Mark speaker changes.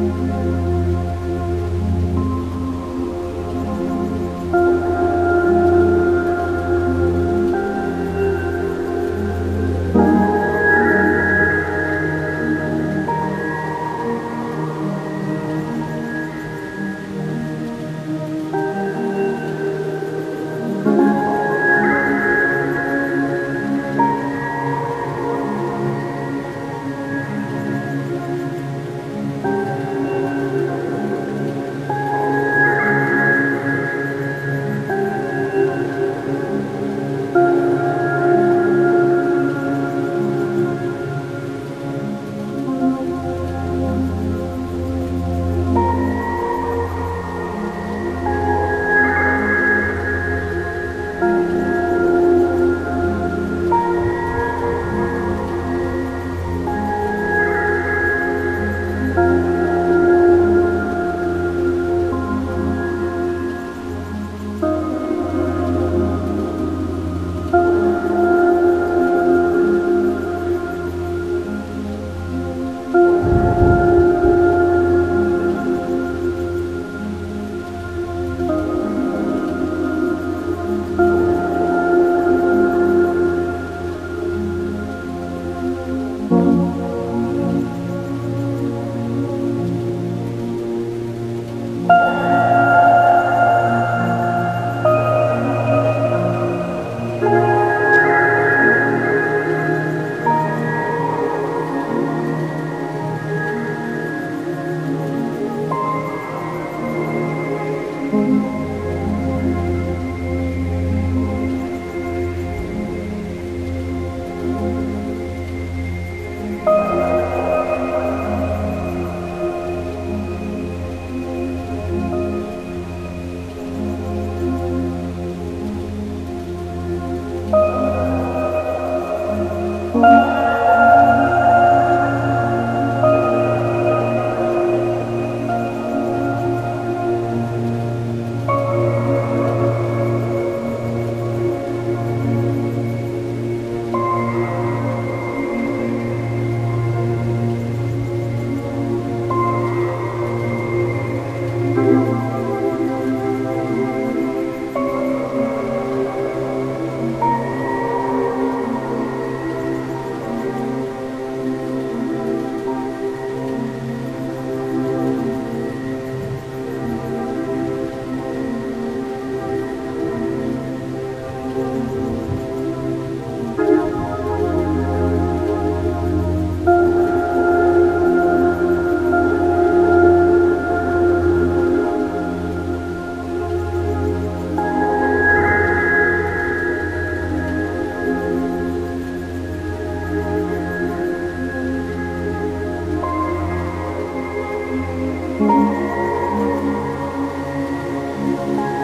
Speaker 1: Música Música